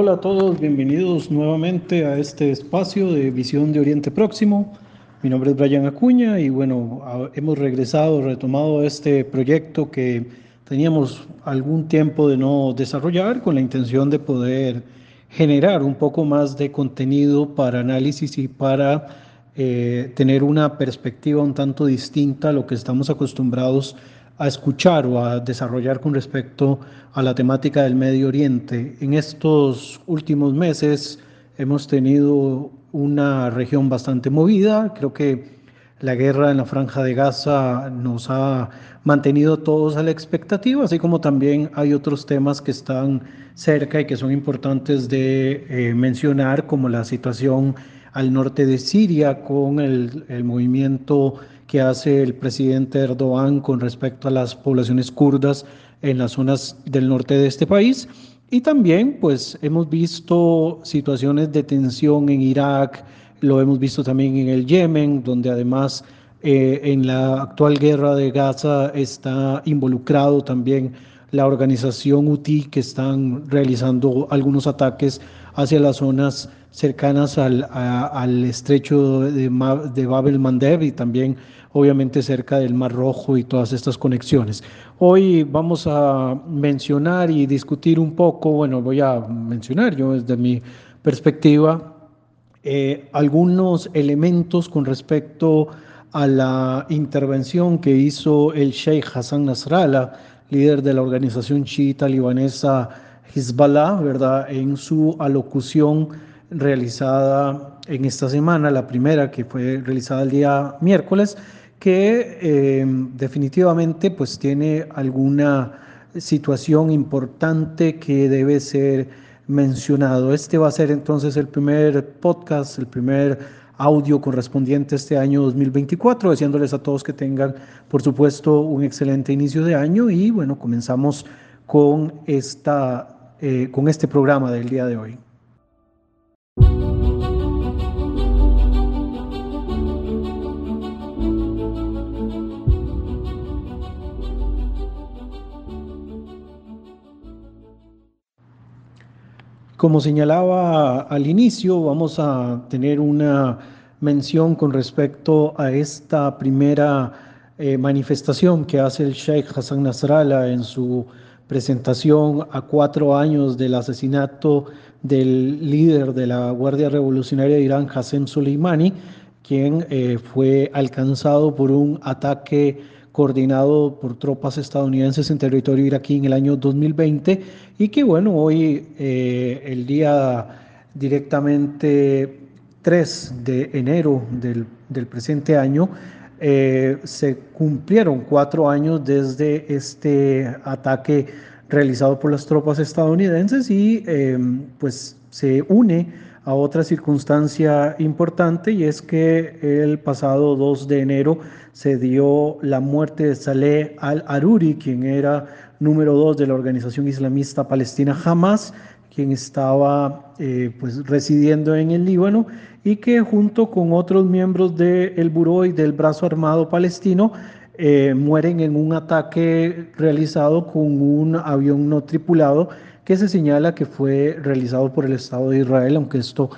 Hola a todos, bienvenidos nuevamente a este espacio de Visión de Oriente Próximo. Mi nombre es Brian Acuña y bueno, hemos regresado, retomado este proyecto que teníamos algún tiempo de no desarrollar con la intención de poder generar un poco más de contenido para análisis y para eh, tener una perspectiva un tanto distinta a lo que estamos acostumbrados a escuchar o a desarrollar con respecto a la temática del Medio Oriente. En estos últimos meses hemos tenido una región bastante movida, creo que la guerra en la franja de Gaza nos ha mantenido todos a la expectativa, así como también hay otros temas que están cerca y que son importantes de eh, mencionar, como la situación al norte de Siria con el movimiento que hace el presidente Erdogan con respecto a las poblaciones kurdas en las zonas del norte de este país. Y también, pues, hemos visto situaciones de tensión en Irak, lo hemos visto también en el Yemen, donde además eh, en la actual guerra de Gaza está involucrado también la organización UTI que están realizando algunos ataques hacia las zonas cercanas al, al estrecho de, de Babel Mandeb y también obviamente cerca del Mar Rojo y todas estas conexiones. Hoy vamos a mencionar y discutir un poco, bueno, voy a mencionar yo desde mi perspectiva eh, algunos elementos con respecto a la intervención que hizo el Sheikh Hassan Nasrallah, líder de la organización chiita libanesa Hezbollah, ¿verdad? En su alocución realizada en esta semana, la primera que fue realizada el día miércoles, que eh, definitivamente pues tiene alguna situación importante que debe ser mencionado. Este va a ser entonces el primer podcast, el primer audio correspondiente este año 2024, deseándoles a todos que tengan, por supuesto, un excelente inicio de año y bueno, comenzamos con, esta, eh, con este programa del día de hoy. Como señalaba al inicio, vamos a tener una mención con respecto a esta primera eh, manifestación que hace el Sheikh Hassan Nasrallah en su presentación a cuatro años del asesinato del líder de la Guardia Revolucionaria de Irán, Hassan Soleimani, quien eh, fue alcanzado por un ataque coordinado por tropas estadounidenses en territorio iraquí en el año 2020 y que bueno, hoy eh, el día directamente 3 de enero del, del presente año eh, se cumplieron cuatro años desde este ataque realizado por las tropas estadounidenses y eh, pues se une a otra circunstancia importante y es que el pasado 2 de enero se dio la muerte de Saleh al-Aruri, quien era número 2 de la organización islamista palestina Hamas, quien estaba eh, pues, residiendo en el Líbano y que junto con otros miembros del Buró y del Brazo Armado Palestino eh, mueren en un ataque realizado con un avión no tripulado que se señala que fue realizado por el Estado de Israel, aunque esto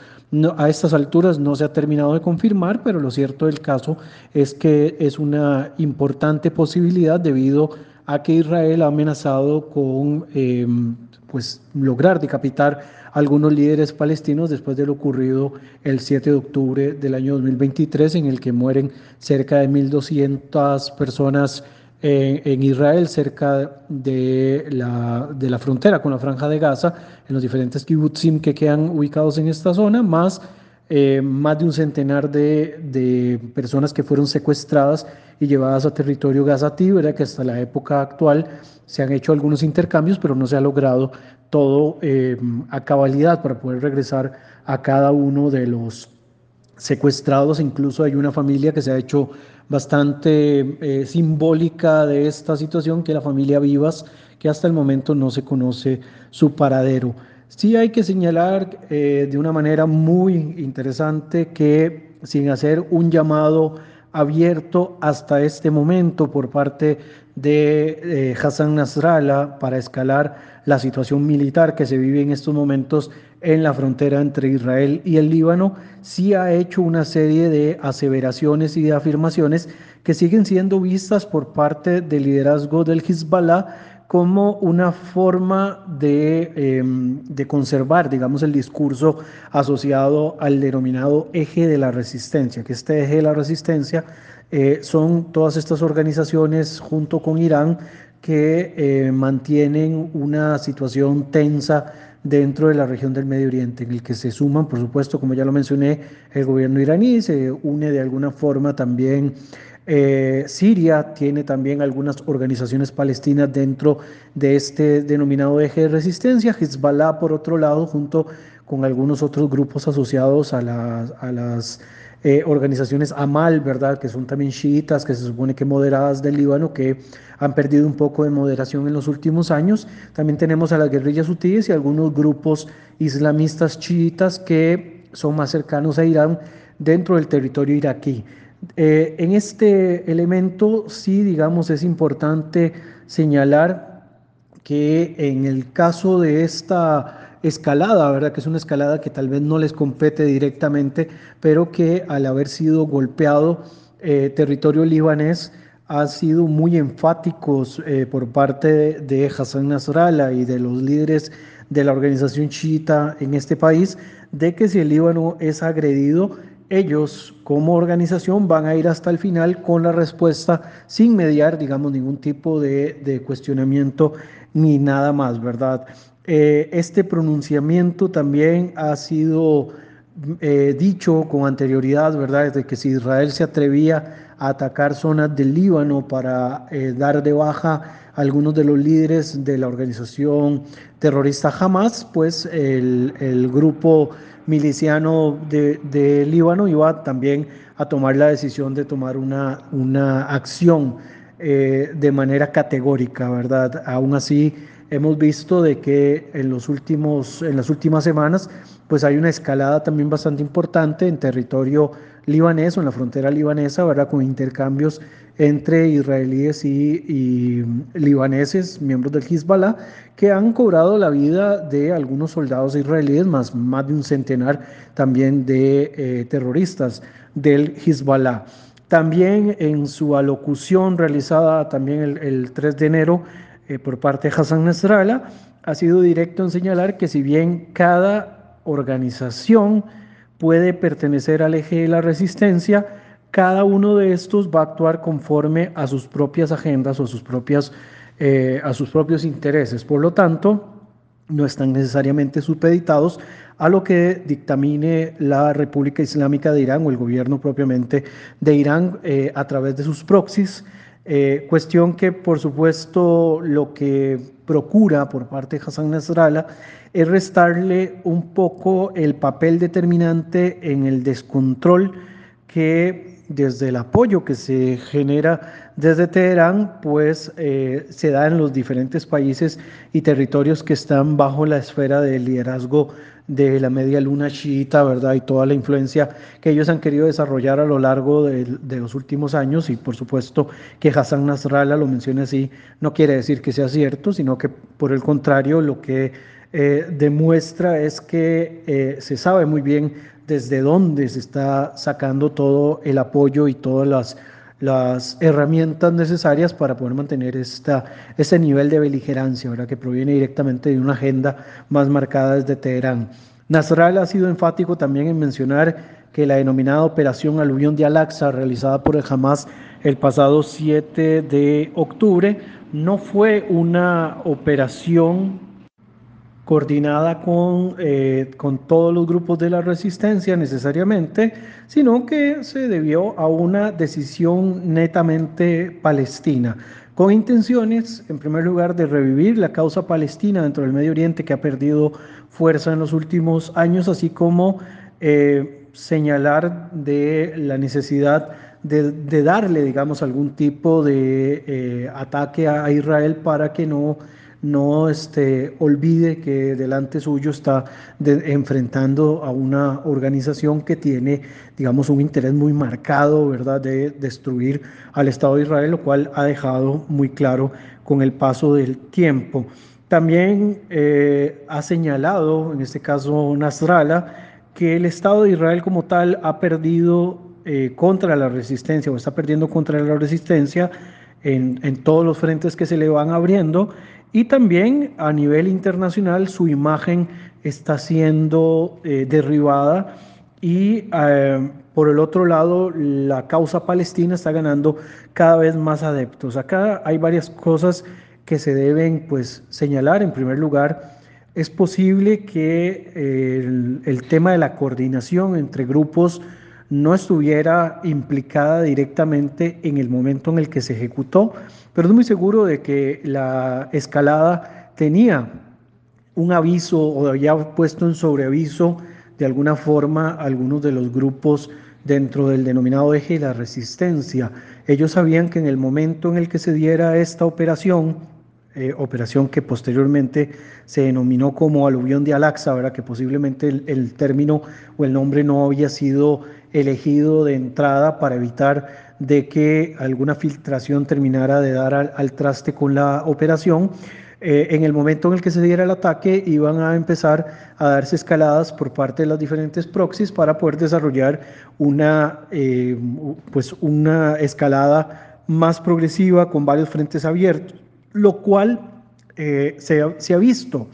a estas alturas no se ha terminado de confirmar, pero lo cierto del caso es que es una importante posibilidad debido a que Israel ha amenazado con em, pues, lograr decapitar a algunos líderes palestinos después de lo ocurrido el 7 de octubre del año 2023, en el que mueren cerca de 1.200 personas en Israel, cerca de la, de la frontera con la Franja de Gaza, en los diferentes kibbutzim que quedan ubicados en esta zona, más eh, más de un centenar de, de, personas que fueron secuestradas y llevadas a territorio gazatí, ¿verdad? que hasta la época actual se han hecho algunos intercambios, pero no se ha logrado todo eh, a cabalidad para poder regresar a cada uno de los secuestrados. Incluso hay una familia que se ha hecho bastante eh, simbólica de esta situación, que la familia Vivas, que hasta el momento no se conoce su paradero. Sí hay que señalar eh, de una manera muy interesante que sin hacer un llamado abierto hasta este momento por parte de eh, Hassan Nasrallah para escalar la situación militar que se vive en estos momentos en la frontera entre Israel y el Líbano, sí ha hecho una serie de aseveraciones y de afirmaciones que siguen siendo vistas por parte del liderazgo del Hezbollah como una forma de, em, de, conservar, digamos, el discurso asociado al denominado eje de la resistencia, que este eje de la resistencia eh, son todas estas organizaciones junto con Irán que eh, mantienen una situación tensa dentro de la región del Medio Oriente, en el que se suman, por supuesto, como ya lo mencioné, el gobierno iraní, se une de alguna forma también eh, Siria, tiene también algunas organizaciones palestinas dentro de este denominado eje de resistencia, Hezbollah por otro lado, junto con algunos otros grupos asociados a las... A las eh, organizaciones Amal, ¿verdad? Que son también chiitas, que se supone que moderadas del Líbano, que han perdido un poco de moderación en los últimos años. También tenemos a las guerrillas hutíes y algunos grupos islamistas chiitas que son más cercanos a Irán dentro del territorio iraquí. Eh, en este elemento sí, digamos, es importante señalar que en el caso de esta escalada, ¿verdad? Que es una escalada que tal vez no les compete directamente, pero que al haber sido golpeado eh, territorio libanés, ha sido muy enfáticos eh, por parte de, Hassan Nasrallah y de los líderes de la organización chiita en este país, de que si el Líbano es agredido, ellos como organización van a ir hasta el final con la respuesta sin mediar, digamos, ningún tipo de, de cuestionamiento ni nada más, ¿verdad? Eh, este pronunciamiento también ha sido eh, dicho con anterioridad, ¿verdad? De que si Israel se atrevía a atacar zonas del Líbano para eh, dar de baja a algunos de los líderes de la organización terrorista Hamas, pues el, grupo miliciano de, Líbano iba también a tomar la decisión de tomar una, una acción de manera categórica, ¿verdad? Aún así, hemos visto de que en, los últimos, en las últimas semanas pues hay una escalada también bastante importante en territorio libanés o en la frontera libanesa, ¿verdad? Con intercambios entre israelíes y, libaneses, miembros del Hezbollah, que han cobrado la vida de algunos soldados israelíes, más, más de un centenar también de eh, terroristas del Hezbollah. También en su alocución realizada también el, el 3 de enero, eh, por parte de Hassan Nasrallah ha sido directo en señalar que si bien cada organización puede pertenecer al eje de la resistencia, cada uno de estos va a actuar conforme a sus propias agendas o sus propias, eh, a sus propios intereses. Por lo tanto, no están necesariamente supeditados a lo que dictamine la República Islámica de Irán o el gobierno propiamente de Irán eh, a través de sus proxies eh, cuestión que, por supuesto, lo que procura por parte de Hassan Nasrallah es restarle un poco el papel determinante en el descontrol que desde el apoyo que se genera desde Teherán, pues eh, se da en los diferentes países y territorios que están bajo la esfera del liderazgo de la media luna chiita, ¿verdad? Y toda la influencia que ellos han querido desarrollar a lo largo de, los últimos años y por supuesto que Hassan Nasrallah lo mencione así, no quiere decir que sea cierto, sino que por el contrario lo que eh, demuestra es que eh, se sabe muy bien desde dónde se está sacando todo el apoyo y todas las las herramientas necesarias para poder mantener esta, este nivel de beligerancia, ¿verdad? que proviene directamente de una agenda más marcada desde Teherán. Nasrallah ha sido enfático también en mencionar que la denominada Operación Aluvión de Al-Aqsa, realizada por el Hamas el pasado 7 de octubre, no fue una operación coordinada con, eh, con todos los grupos de la resistencia necesariamente, sino que se debió a una decisión netamente palestina, con intenciones, en primer lugar, de revivir la causa palestina dentro del Medio Oriente que ha perdido fuerza en los últimos años, así como eh, señalar de la necesidad de, darle, digamos, algún tipo de eh, ataque a Israel para que no no este, olvide que delante suyo está enfrentando a una organización que tiene, digamos, un interés muy marcado, ¿verdad?, de destruir al Estado de Israel, lo cual ha dejado muy claro con el paso del tiempo. También eh, ha señalado, en este caso Nasrallah, que el Estado de Israel como tal ha perdido eh, contra la resistencia o está perdiendo contra la resistencia en, todos los frentes que se le van abriendo y también a nivel internacional su imagen está siendo eh, derribada y eh, por el otro lado la causa palestina está ganando cada vez más adeptos. Acá hay varias cosas que se deben pues señalar. En primer lugar, es posible que el, el tema de la coordinación entre grupos no estuviera implicada directamente en el momento en el que se ejecutó, pero es muy seguro de que la escalada tenía un aviso o había puesto en sobreaviso de alguna forma algunos de los grupos dentro del denominado eje de la resistencia. Ellos sabían que en el momento en el que se diera esta operación, eh, operación que posteriormente se denominó como aluvión de Alaxa, que posiblemente el, término o el nombre no había sido elegido de entrada para evitar de que alguna filtración terminara de dar al, traste con la operación. Eh, en el momento en el que se diera el ataque iban a empezar a darse escaladas por parte de las diferentes proxies para poder desarrollar una, eh, pues una escalada más progresiva con varios frentes abiertos lo cual eh, se, ha visto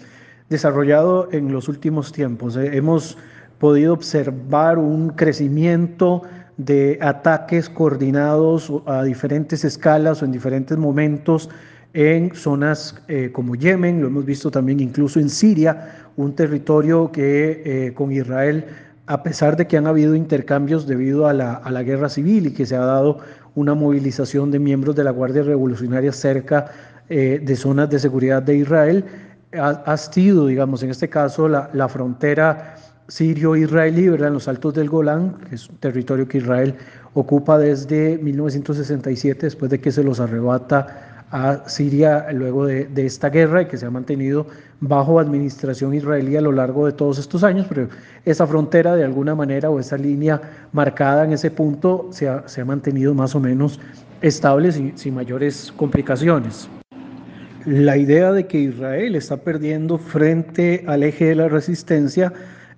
desarrollado en los últimos tiempos. Hemos podido observar un crecimiento de ataques coordinados a diferentes escalas o en diferentes momentos en zonas eh, como Yemen, lo hemos visto también incluso en Siria, un territorio que con Israel, a pesar de que han habido intercambios debido a la, a la guerra civil y que se ha dado una movilización de miembros de la Guardia Revolucionaria cerca eh, de zonas de seguridad de Israel ha, sido, digamos, en este caso, la, la frontera sirio-israelí, ¿verdad? En los altos del Golán, que es un territorio que Israel ocupa desde 1967, después de que se los arrebata a Siria luego de, de, esta guerra y que se ha mantenido bajo administración israelí a lo largo de todos estos años, pero esa frontera de alguna manera o esa línea marcada en ese punto se ha, se ha mantenido más o menos estable sin, sin mayores complicaciones la idea de que Israel está perdiendo frente al eje de la resistencia,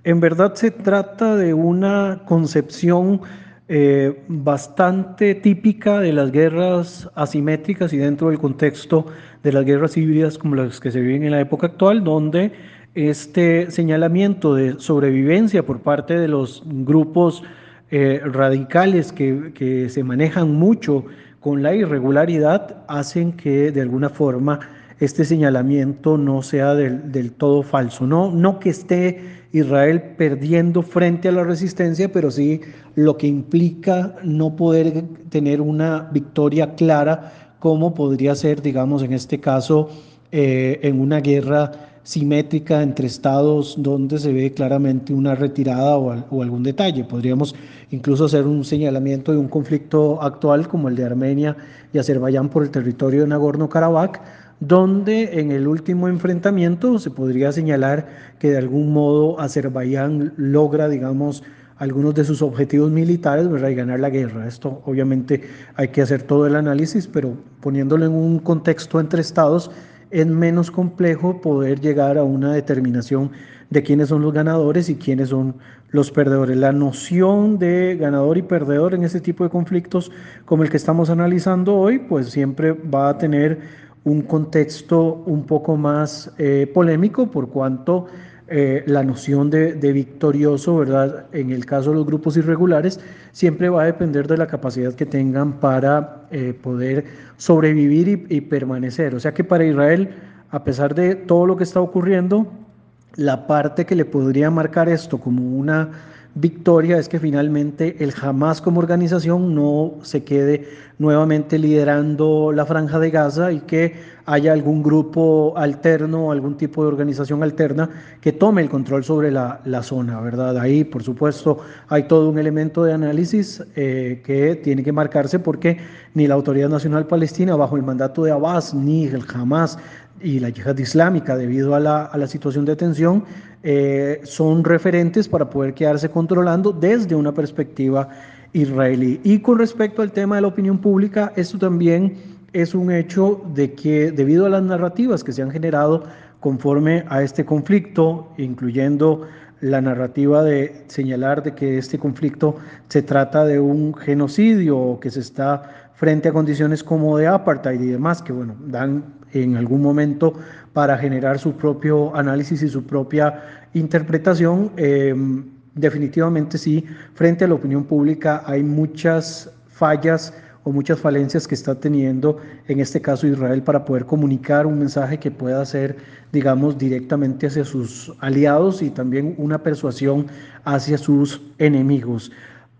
en verdad se trata de una concepción eh, bastante típica de las guerras asimétricas y dentro del contexto de las guerras híbridas como las que se viven en la época actual, donde este señalamiento de sobrevivencia por parte de los grupos eh, radicales que, que se manejan mucho con la irregularidad hacen que de alguna forma este señalamiento no sea del, todo falso. No, no que esté Israel perdiendo frente a la resistencia, pero sí lo que implica no poder tener una victoria clara como podría ser, digamos, en este caso, eh, en una guerra simétrica entre estados donde se ve claramente una retirada o, o, algún detalle. Podríamos incluso hacer un señalamiento de un conflicto actual como el de Armenia y Azerbaiyán por el territorio de Nagorno-Karabaj, donde en el último enfrentamiento se podría señalar que de algún modo Azerbaiyán logra, digamos, algunos de sus objetivos militares, ¿verdad? Y ganar la guerra. Esto obviamente hay que hacer todo el análisis, pero poniéndolo en un contexto entre estados, es menos complejo poder llegar a una determinación de quiénes son los ganadores y quiénes son los perdedores. La noción de ganador y perdedor en ese tipo de conflictos como el que estamos analizando hoy, pues siempre va a tener un contexto un poco más eh, polémico por cuanto eh, la noción de, victorioso, ¿verdad? En el caso de los grupos irregulares, siempre va a depender de la capacidad que tengan para eh, poder sobrevivir y, permanecer. O sea que para Israel, a pesar de todo lo que está ocurriendo, la parte que le podría marcar esto como una victoria es que finalmente el Hamas como organización no se quede nuevamente liderando la franja de Gaza y que haya algún grupo alterno, algún tipo de organización alterna que tome el control sobre la, zona, ¿verdad? Ahí, por supuesto, hay todo un elemento de análisis eh, que tiene que marcarse porque ni la Autoridad Nacional Palestina, bajo el mandato de Abbas, ni el Hamas, y la yihad islámica debido a la, a la situación de tensión eh, son referentes para poder quedarse controlando desde una perspectiva israelí. Y con respecto al tema de la opinión pública, esto también es un hecho de que debido a las narrativas que se han generado conforme a este conflicto, incluyendo la narrativa de señalar de que este conflicto se trata de un genocidio o que se está frente a condiciones como de apartheid y demás, que bueno, dan en algún momento para generar su propio análisis y su propia interpretación. Em, definitivamente sí, frente a la opinión pública hay muchas fallas o muchas falencias que está teniendo, en este caso Israel, para poder comunicar un mensaje que pueda ser, digamos, directamente hacia sus aliados y también una persuasión hacia sus enemigos.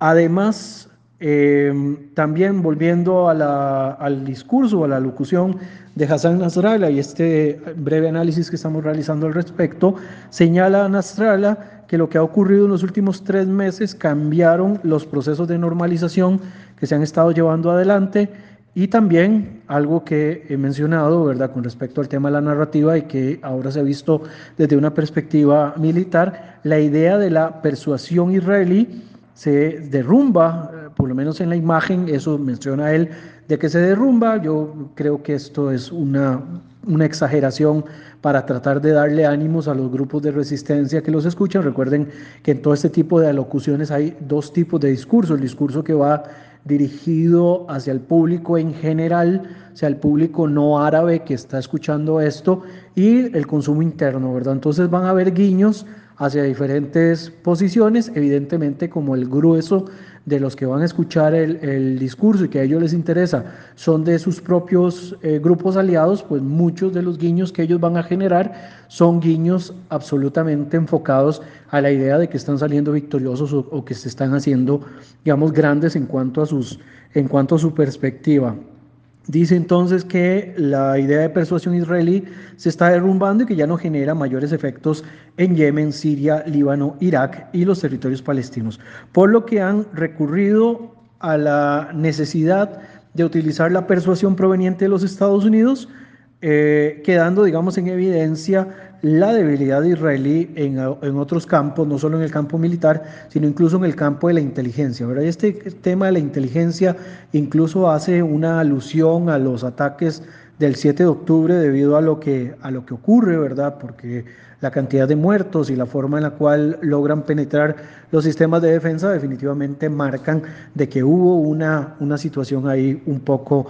Además, eh, también volviendo al discurso, a la locución de Hassan Nasrallah y este breve análisis que estamos realizando al respecto, señala a Nasrallah que lo que ha ocurrido en los últimos tres meses cambiaron los procesos de normalización que se han estado llevando adelante y también algo que he mencionado, ¿verdad?, con respecto al tema de la narrativa y que ahora se ha visto desde una perspectiva militar, la idea de la persuasión israelí se derrumba, por lo menos en la imagen, eso menciona él, de que se derrumba. Yo creo que esto es una, una exageración para tratar de darle ánimos a los grupos de resistencia que los escuchan. Recuerden que en todo este tipo de alocuciones hay dos tipos de discurso, el discurso que va dirigido hacia el público en general, sea, el público no árabe que está escuchando esto, y el consumo interno, ¿verdad? Entonces van a haber guiños hacia diferentes posiciones, evidentemente como el grueso de los que van a escuchar el, discurso y que a ellos les interesa son de sus propios eh, grupos aliados, pues muchos de los guiños que ellos van a generar son guiños absolutamente enfocados a la idea de que están saliendo victoriosos o, que se están haciendo, digamos, grandes en cuanto a, sus, en cuanto a su perspectiva. Dice entonces que la idea de persuasión israelí se está derrumbando y que ya no genera mayores efectos en Yemen, Siria, Líbano, Irak y los territorios palestinos, por lo que han recurrido a la necesidad de utilizar la persuasión proveniente de los Estados Unidos, eh, quedando, digamos, en evidencia la debilidad israelí en, en, otros campos, no solo en el campo militar, sino incluso en el campo de la inteligencia. ¿verdad? Este tema de la inteligencia incluso hace una alusión a los ataques del 7 de octubre debido a lo que, a lo que ocurre, ¿verdad? Porque la cantidad de muertos y la forma en la cual logran penetrar los sistemas de defensa definitivamente marcan de que hubo una, una situación ahí un poco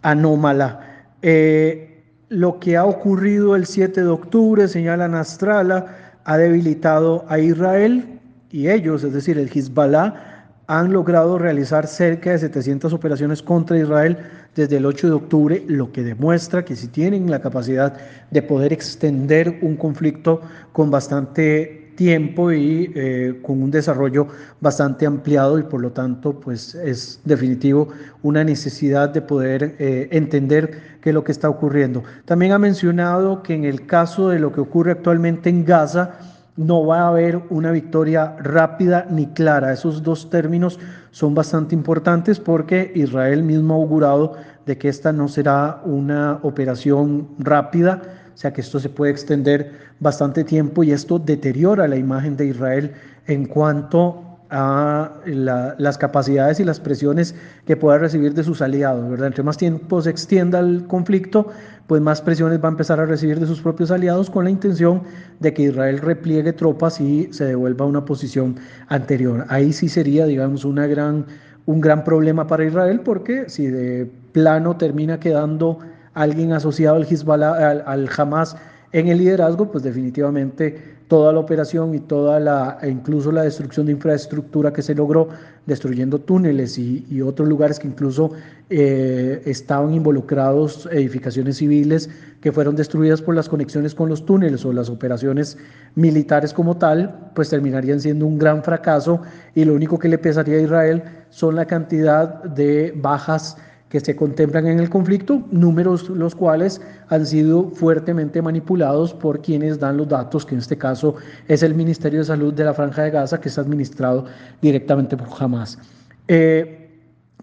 anómala. Eh, lo que ha ocurrido el 7 de octubre, señala Nastrala, ha debilitado a Israel y ellos, es decir, el Hezbollah, han logrado realizar cerca de 700 operaciones contra Israel desde el 8 de octubre, lo que demuestra que si tienen la capacidad de poder extender un conflicto con bastante tiempo y eh, con un desarrollo bastante ampliado y por lo tanto pues es definitivo una necesidad de poder eh, entender qué es lo que está ocurriendo. También ha mencionado que en el caso de lo que ocurre actualmente en Gaza, no va a haber una victoria rápida ni clara. Esos dos términos son bastante importantes porque Israel mismo ha augurado de que esta no será una operación rápida, sea que esto se puede extender bastante tiempo y esto deteriora la imagen de Israel en cuanto a las capacidades y las presiones que pueda recibir de sus aliados, ¿verdad? Entre más tiempo se extienda el conflicto, pues más presiones va a empezar a recibir de sus propios aliados con la intención de que Israel repliegue tropas y se devuelva a una posición anterior. Ahí sí sería, digamos, un gran problema para Israel porque si de plano termina quedando alguien asociado al Hezbollah, al, Hamas en el liderazgo, pues definitivamente toda la operación y toda la, e incluso la destrucción de infraestructura que se logró destruyendo túneles y, otros lugares que incluso eh, estaban involucrados, edificaciones civiles que fueron destruidas por las conexiones con los túneles o las operaciones militares como tal, pues terminarían siendo un gran fracaso y lo único que le pesaría a Israel son la cantidad de bajas que se contemplan en el conflicto, números los cuales han sido fuertemente manipulados por quienes dan los datos, que en este caso es el Ministerio de Salud de la Franja de Gaza, que está administrado directamente por Hamas. Eh,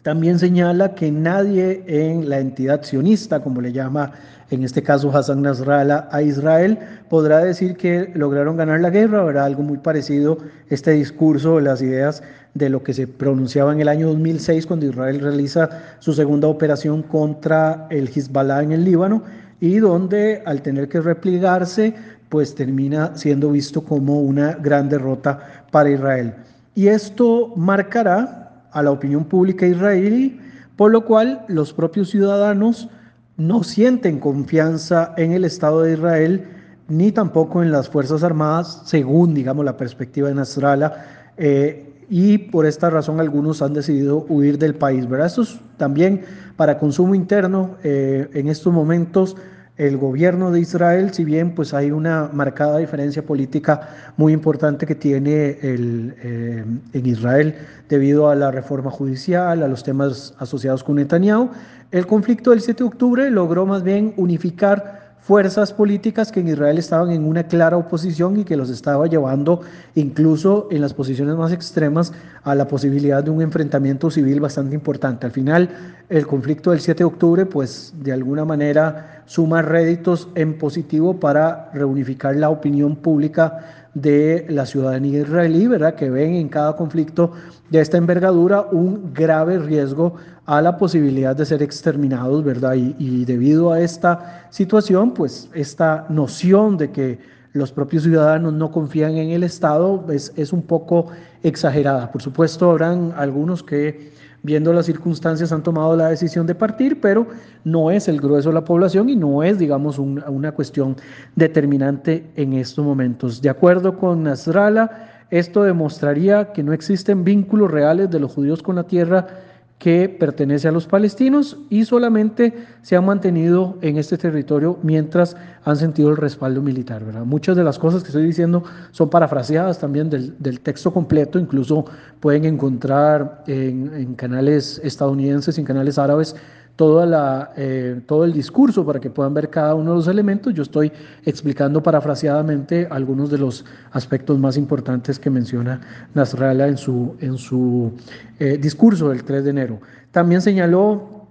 también señala que nadie en la entidad sionista, como le llama en este caso Hassan Nasrallah, a Israel, podrá decir que lograron ganar la guerra, habrá algo muy parecido este discurso, las ideas de lo que se pronunciaba en el año 2006 cuando Israel realiza su segunda operación contra el Hezbollah en el Líbano y donde al tener que replegarse, pues termina siendo visto como una gran derrota para Israel. Y esto marcará a la opinión pública israelí, por lo cual los propios ciudadanos no sienten confianza en el Estado de Israel ni tampoco en las Fuerzas Armadas, según, digamos, la perspectiva de Nasrallah. Eh, y por esta razón algunos han decidido huir del país. ¿verdad? Es también para consumo interno. Eh, en estos momentos el gobierno de Israel, si bien pues hay una marcada diferencia política muy importante que tiene el, eh, en Israel debido a la reforma judicial, a los temas asociados con Netanyahu, el conflicto del 7 de octubre logró más bien unificar fuerzas políticas que en Israel estaban en una clara oposición y que los estaba llevando incluso en las posiciones más extremas a la posibilidad de un enfrentamiento civil bastante importante. Al final, el conflicto del 7 de octubre, pues de alguna manera suma réditos en positivo para reunificar la opinión pública de la ciudadanía israelí, ¿verdad? Que ven en cada conflicto de esta envergadura un grave riesgo a la posibilidad de ser exterminados, ¿verdad? Y, debido a esta situación, pues esta noción de que los propios ciudadanos no confían en el Estado es, es un poco exagerada. Por supuesto, habrán algunos que viendo las circunstancias han tomado la decisión de partir, pero no es el grueso de la población y no es, digamos, una cuestión determinante en estos momentos. De acuerdo con Nasrallah, esto demostraría que no existen vínculos reales de los judíos con la tierra que pertenece a los palestinos y solamente se han mantenido en este territorio mientras han sentido el respaldo militar. Muchas de las cosas que estoy diciendo son parafraseadas también del, del texto completo, incluso pueden encontrar en, en canales estadounidenses y en canales árabes eh, todo el discurso para que puedan ver cada uno de los elementos. Yo estoy explicando parafraseadamente algunos de los aspectos más importantes que menciona Nasrallah en su, en su eh, discurso del 3 de enero. También señaló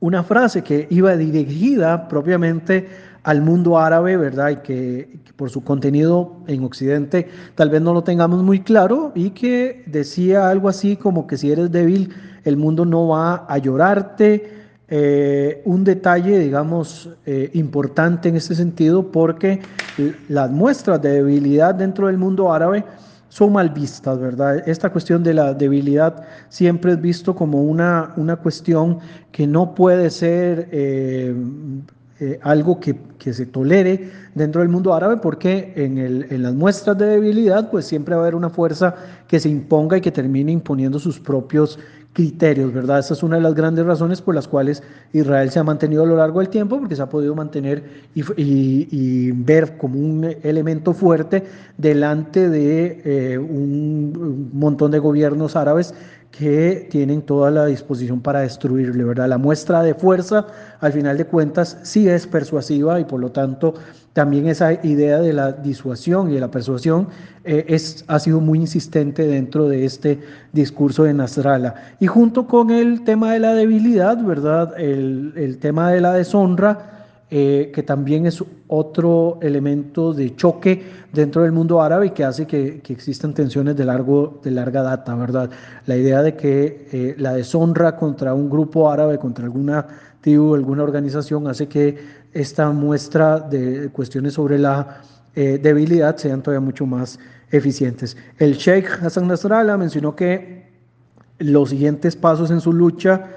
una frase que iba dirigida propiamente al mundo árabe, ¿verdad? Y que, por su contenido en Occidente tal vez no lo tengamos muy claro y que decía algo así como que si eres débil, el mundo no va a llorarte, eh, un detalle, digamos, eh, importante en este sentido porque las muestras de debilidad dentro del mundo árabe son mal vistas, ¿verdad? Esta cuestión de la debilidad siempre es visto como una, una cuestión que no puede ser eh, algo que, que, se tolere dentro del mundo árabe porque en, el, en las muestras de debilidad pues siempre va a haber una fuerza que se imponga y que termine imponiendo sus propios criterios, ¿verdad? Esa es una de las grandes razones por las cuales Israel se ha mantenido a lo largo del tiempo, porque se ha podido mantener y, ver como un elemento fuerte delante de eh, un, montón de gobiernos árabes que tienen toda la disposición para destruirle, ¿verdad? La muestra de fuerza, al final de cuentas, sí es persuasiva y por lo tanto también esa idea de la disuasión y de la persuasión eh, es, ha sido muy insistente dentro de este discurso de Nasrallah. Y junto con el tema de la debilidad, ¿verdad? El, el tema de la deshonra, eh, que también es otro elemento de choque dentro del mundo árabe y que hace que, que existan tensiones de, largo, de larga data, ¿verdad? La idea de que eh, la deshonra contra un grupo árabe, contra alguna tribu, alguna organización, hace que esta muestra de cuestiones sobre la eh, debilidad sean todavía mucho más eficientes. El Sheikh Hassan Nasrallah mencionó que los siguientes pasos en su lucha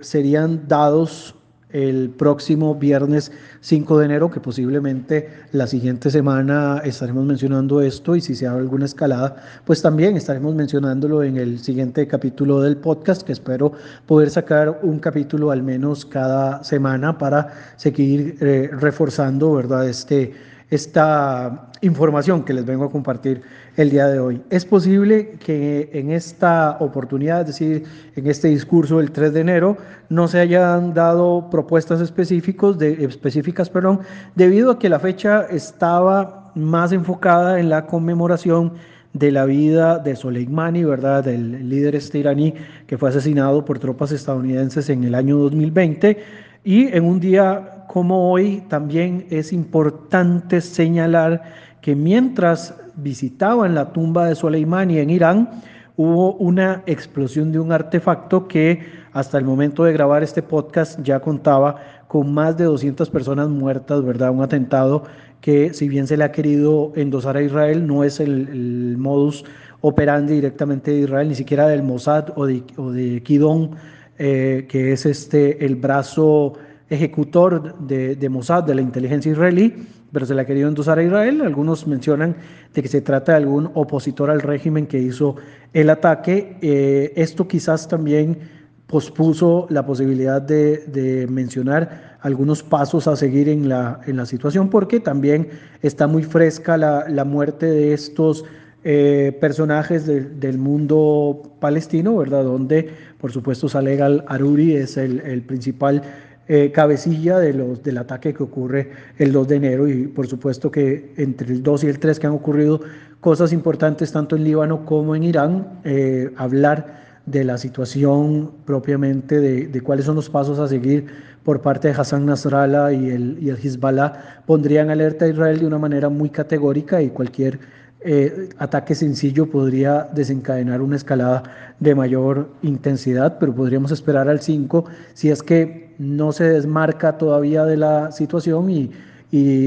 serían dados el próximo viernes 5 de enero, que posiblemente la siguiente semana estaremos mencionando esto y si se hace alguna escalada, pues también estaremos mencionándolo en el siguiente capítulo del podcast, que espero poder sacar un capítulo al menos cada semana para seguir eh, reforzando, ¿verdad? Este, esta información que les vengo a compartir el día de hoy. Es posible que en esta oportunidad, es decir, en este discurso del 3 de enero, no se hayan dado propuestas específicos de, específicas perdón, debido a que la fecha estaba más enfocada en la conmemoración de la vida de Soleimani, ¿verdad? Del líder este iraní que fue asesinado por tropas estadounidenses en el año 2020 y en un día como hoy también es importante señalar que mientras visitaban la tumba de Soleimani en Irán, hubo una explosión de un artefacto que hasta el momento de grabar este podcast ya contaba con más de 200 personas muertas, ¿verdad? Un atentado que si bien se le ha querido endosar a Israel, no es el, modus operandi directamente de Israel, ni siquiera del Mossad o de, Kidon, eh, que es este, el brazo ejecutor de, Mossad, de la inteligencia israelí, pero se le ha querido endosar a Israel. Algunos mencionan de que se trata de algún opositor al régimen que hizo el ataque. Eh, esto quizás también pospuso la posibilidad de, mencionar algunos pasos a seguir en la, la situación, porque también está muy fresca la, muerte de estos eh, personajes del mundo palestino, ¿verdad? Donde, por supuesto, Saleg al-Aruri es el principal eh, cabecilla de los, del ataque que ocurre el 2 de enero y por supuesto que entre el 2 y el 3 que han ocurrido cosas importantes tanto en Líbano como en Irán, eh, hablar de la situación propiamente, de, cuáles son los pasos a seguir por parte de Hassan Nasrallah y el, y el Hezbollah, pondrían alerta a Israel de una manera muy categórica y cualquier eh, ataque sencillo podría desencadenar una escalada de mayor intensidad, pero podríamos esperar al 5 si es que no se desmarca todavía de la situación y,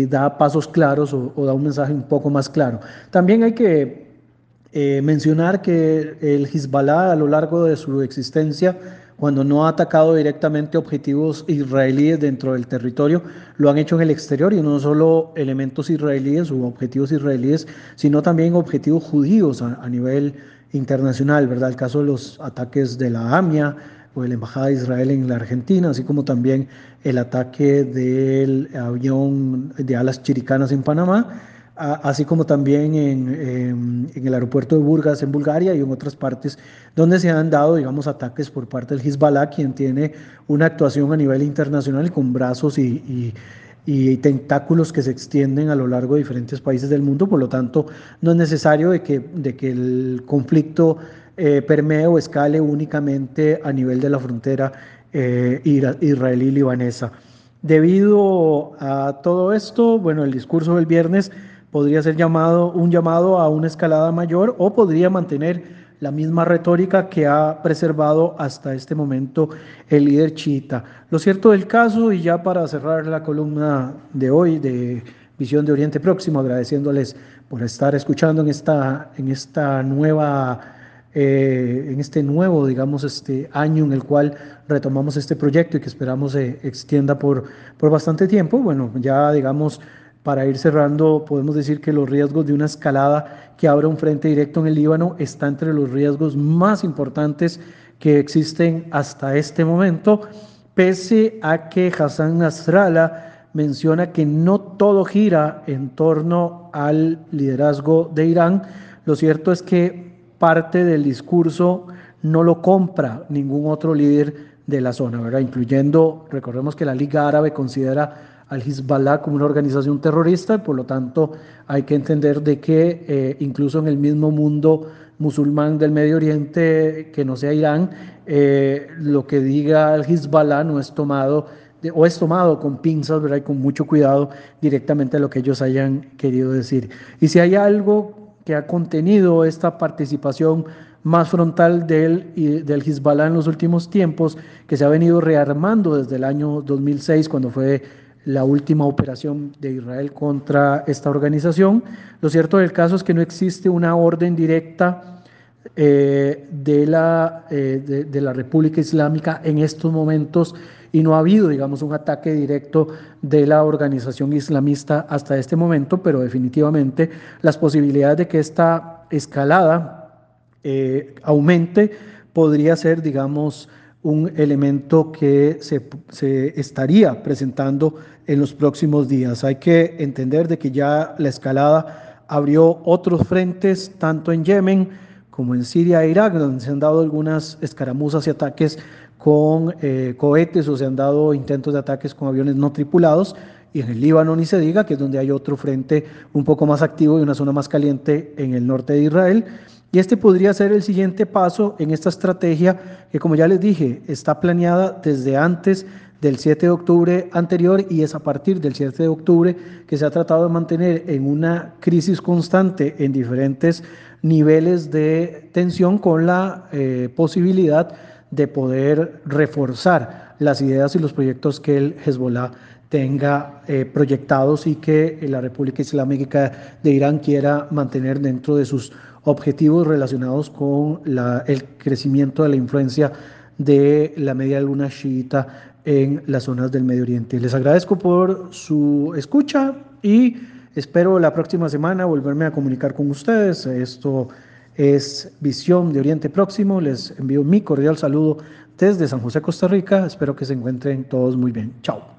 da pasos claros o, da un mensaje un poco más claro. También hay que eh, mencionar que el Hezbollah a lo largo de su existencia cuando no ha atacado directamente objetivos israelíes dentro del territorio, lo han hecho en el exterior y no solo elementos israelíes o objetivos israelíes, sino también objetivos judíos a, nivel internacional, ¿verdad? El caso de los ataques de la AMIA de la Embajada de Israel en la Argentina, así como también el ataque del avión de alas chiricanas en Panamá así como también en, el aeropuerto de Burgas en Bulgaria y en otras partes donde se han dado, digamos, ataques por parte del Hezbollah, quien tiene una actuación a nivel internacional con brazos y, tentáculos que se extienden a lo largo de diferentes países del mundo, por lo tanto no es necesario de que, de que el conflicto eh, permee o escale únicamente a nivel de la frontera eh, israelí-libanesa. Debido a todo esto, bueno, el discurso del viernes podría ser llamado, un llamado a una escalada mayor o podría mantener la misma retórica que ha preservado hasta este momento el líder chiita. Lo cierto del caso, y ya para cerrar la columna de hoy de Visión de Oriente Próximo, agradeciéndoles por estar escuchando en esta, en esta nueva, eh, en este nuevo, digamos, este año en el cual retomamos este proyecto y que esperamos se extienda por, por bastante tiempo. Bueno, ya digamos para ir cerrando, podemos decir que los riesgos de una escalada que abra un frente directo en el Líbano está entre los riesgos más importantes que existen hasta este momento, pese a que Hassan Nasrallah menciona que no todo gira en torno al liderazgo de Irán. Lo cierto es que parte del discurso no lo compra ningún otro líder de la zona, ¿verdad? Incluyendo, recordemos que la Liga Árabe considera al Hezbollah como una organización terrorista, por lo tanto hay que entender de que eh, incluso en el mismo mundo musulmán del Medio Oriente, que no sea Irán, eh, lo que diga el Hezbollah no es tomado o es tomado con pinzas, ¿verdad? Y con mucho cuidado directamente lo que ellos hayan querido decir. Y si hay algo que ha contenido esta participación más frontal del, del Hezbollah en los últimos tiempos, que se ha venido rearmando desde el año 2006, cuando fue la última operación de Israel contra esta organización. Lo cierto del caso es que no existe una orden directa eh, de, la, eh, de, la República Islámica en estos momentos y no ha habido, digamos, un ataque directo de la organización islamista hasta este momento, pero definitivamente las posibilidades de que esta escalada eh, aumente podría ser, digamos, un elemento que se, se, estaría presentando en los próximos días. Hay que entender de que ya la escalada abrió otros frentes, tanto en Yemen como en Siria e Irak, donde se han dado algunas escaramuzas y ataques con eh, cohetes o se han dado intentos de ataques con aviones no tripulados. Y en el Líbano ni se diga, que es donde hay otro frente un poco más activo y una zona más caliente en el norte de Israel. Y este podría ser el siguiente paso en esta estrategia que, como ya les dije, está planeada desde antes del 7 de octubre anterior y es a partir del 7 de octubre que se ha tratado de mantener en una crisis constante en diferentes niveles de tensión con la eh, posibilidad de poder reforzar las ideas y los proyectos que el Hezbollah tenga eh, proyectados y que la República Islámica de Irán quiera mantener dentro de sus objetivos relacionados con el crecimiento de la influencia de la media luna chiita en las zonas del Medio Oriente. Les agradezco por su escucha y espero la próxima semana volverme a comunicar con ustedes. Esto es Visión de Oriente Próximo. Les envío mi cordial saludo desde San José, Costa Rica. Espero que se encuentren todos muy bien. Chao.